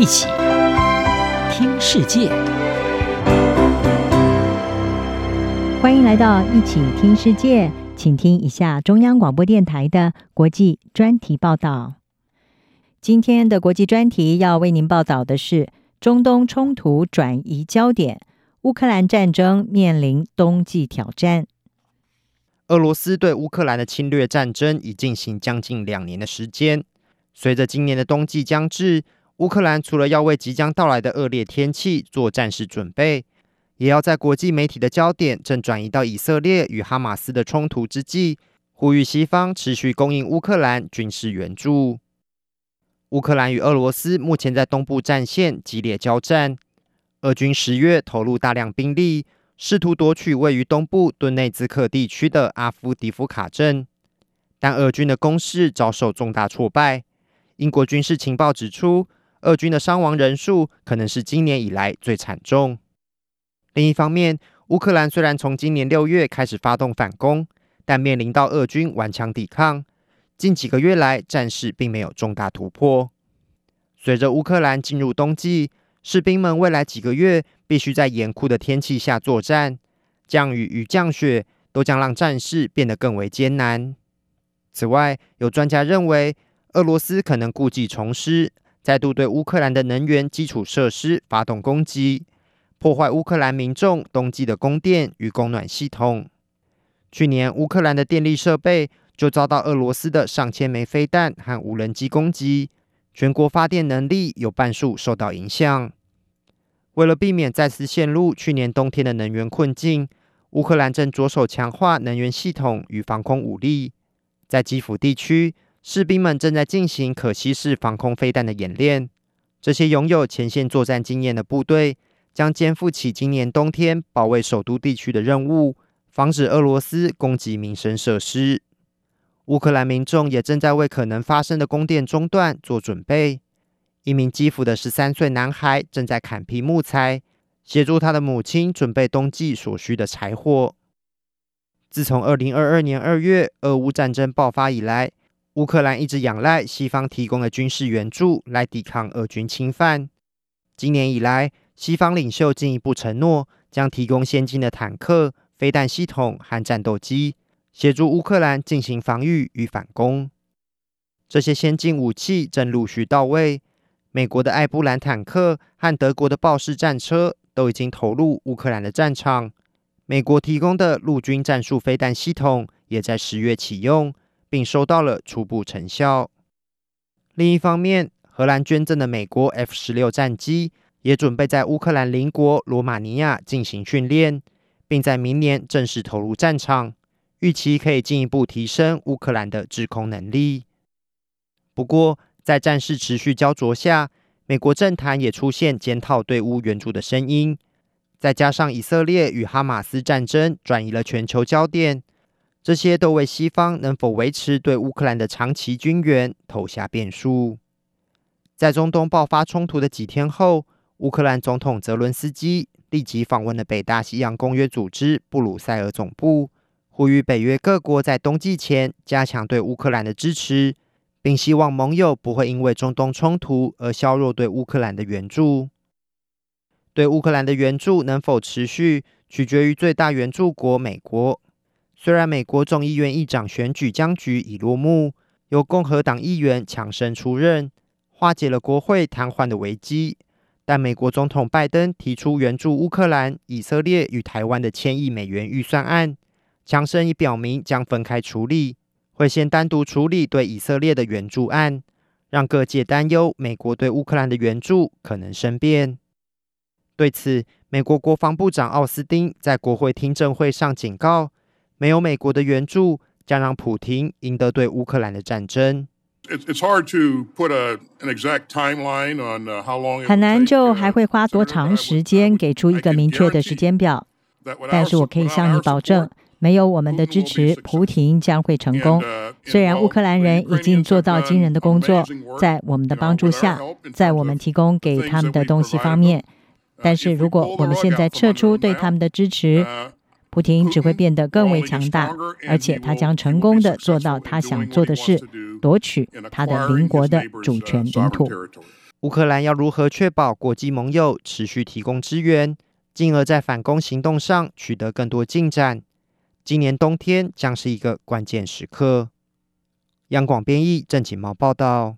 一起听世界，欢迎来到一起听世界，请听一下中央广播电台的国际专题报道。今天的国际专题要为您报道的是中东冲突转移焦点，乌克兰战争面临冬季挑战。俄罗斯对乌克兰的侵略战争已进行将近两年的时间。随着今年的冬季将至，乌克兰除了要为即将到来的恶劣天气做战时准备，也要在国际媒体的焦点正转移到以色列与哈马斯的冲突之际，呼吁西方持续供应乌克兰军事援助。乌克兰与俄罗斯目前在东部战线激烈交战，俄军十月投入大量兵力。试图夺取位于东部顿内兹克地区的阿夫迪夫卡镇，但俄军的攻势遭受重大挫败。英国军事情报指出，俄军的伤亡人数可能是今年以来最惨重。另一方面，乌克兰虽然从今年六月开始发动反攻，但面临到俄军顽强抵抗，近几个月来战事并没有重大突破。随着乌克兰进入冬季，士兵们未来几个月必须在严酷的天气下作战，降雨与降雪都将让战事变得更为艰难。此外，有专家认为，俄罗斯可能故技重施，再度对乌克兰的能源基础设施发动攻击，破坏乌克兰民众冬季的供电与供暖系统。去年，乌克兰的电力设备就遭到俄罗斯的上千枚飞弹和无人机攻击。全国发电能力有半数受到影响。为了避免再次陷入去年冬天的能源困境，乌克兰正着手强化能源系统与防空武力。在基辅地区，士兵们正在进行可携式防空飞弹的演练。这些拥有前线作战经验的部队将肩负起今年冬天保卫首都地区的任务，防止俄罗斯攻击民生设施。乌克兰民众也正在为可能发生的供电中断做准备。一名基辅的十三岁男孩正在砍劈木材，协助他的母亲准备冬季所需的柴火。自从二零二二年二月俄乌战争爆发以来，乌克兰一直仰赖西方提供的军事援助来抵抗俄军侵犯。今年以来，西方领袖进一步承诺将提供先进的坦克、飞弹系统和战斗机。协助乌克兰进行防御与反攻，这些先进武器正陆续到位。美国的艾布兰坦克和德国的豹式战车都已经投入乌克兰的战场。美国提供的陆军战术飞弹系统也在十月启用，并收到了初步成效。另一方面，荷兰捐赠的美国 F 十六战机也准备在乌克兰邻国罗马尼亚进行训练，并在明年正式投入战场。预期可以进一步提升乌克兰的制空能力。不过，在战事持续焦灼下，美国政坛也出现检讨对乌援助的声音。再加上以色列与哈马斯战争转移了全球焦点，这些都为西方能否维持对乌克兰的长期军援投下变数。在中东爆发冲突的几天后，乌克兰总统泽伦斯基立即访问了北大西洋公约组织布鲁塞尔总部。呼吁北约各国在冬季前加强对乌克兰的支持，并希望盟友不会因为中东冲突而削弱对乌克兰的援助。对乌克兰的援助能否持续，取决于最大援助国美国。虽然美国众议院议长选举僵局已落幕，由共和党议员强生出任，化解了国会瘫痪的危机，但美国总统拜登提出援助乌克兰、以色列与台湾的千亿美元预算案。强生已表明将分开处理，会先单独处理对以色列的援助案，让各界担忧美国对乌克兰的援助可能生变。对此，美国国防部长奥斯汀在国会听证会上警告，没有美国的援助，将让普廷赢得对乌克兰的战争。很难就还会花多长时间给出一个明确的时间表，但是我可以向你保证。没有我们的支持，普廷将会成功。虽然乌克兰人已经做到惊人的工作，在我们的帮助下，在我们提供给他们的东西方面，但是如果我们现在撤出对他们的支持，普京只会变得更为强大，而且他将成功地做到他想做的事，夺取他的邻国的主权领土。乌克兰要如何确保国际盟友持续提供支援，进而在反攻行动上取得更多进展？今年冬天将是一个关键时刻。央广编译郑锦毛报道。